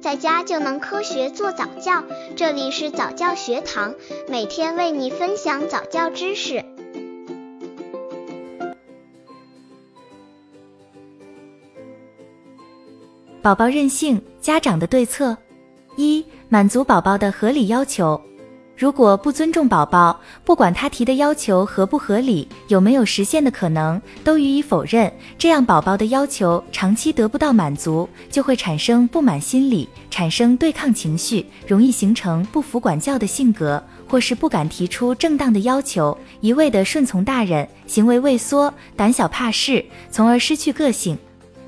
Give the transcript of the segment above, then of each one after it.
在家就能科学做早教。这里是早教学堂，每天为你分享早教知识。宝宝任性，家长的对策：一、满足宝宝的合理要求。如果不尊重宝宝，不管他提的要求合不合理，有没有实现的可能，都予以否认，这样宝宝的要求长期得不到满足，就会产生不满心理，产生对抗情绪，容易形成不服管教的性格，或是不敢提出正当的要求，一味的顺从大人，行为畏缩、胆小怕事，从而失去个性。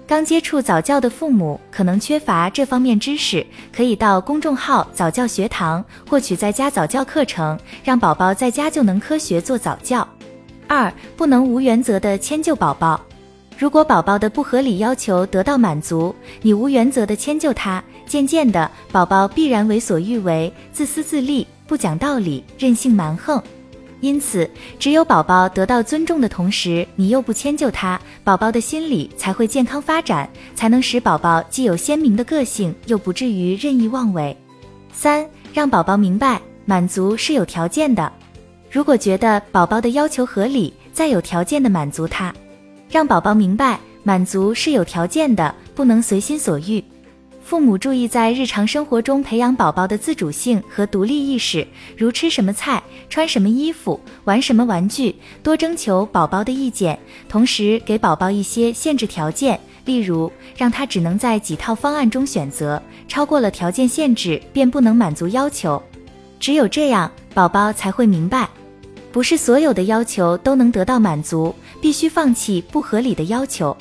刚接触早教的父母可能缺乏这方面知识，可以到公众号早教学堂获取在家早教课程，让宝宝在家就能科学做早教。二，不能无原则的迁就宝宝。如果宝宝的不合理要求得到满足，你无原则的迁就他，渐渐的，宝宝必然为所欲为，自私自利，不讲道理，任性蛮横。因此，只有宝宝得到尊重的同时，你又不迁就他，宝宝的心理才会健康发展，才能使宝宝既有鲜明的个性，又不至于任意妄为。三，让宝宝明白满足是有条件的。如果觉得宝宝的要求合理，再有条件的满足他，让宝宝明白满足是有条件的，不能随心所欲。父母注意在日常生活中培养宝宝的自主性和独立意识，如吃什么菜、穿什么衣服、玩什么玩具，多征求宝宝的意见，同时给宝宝一些限制条件，例如让他只能在几套方案中选择，超过了条件限制便不能满足要求。只有这样，宝宝才会明白，不是所有的要求都能得到满足，必须放弃不合理的要求。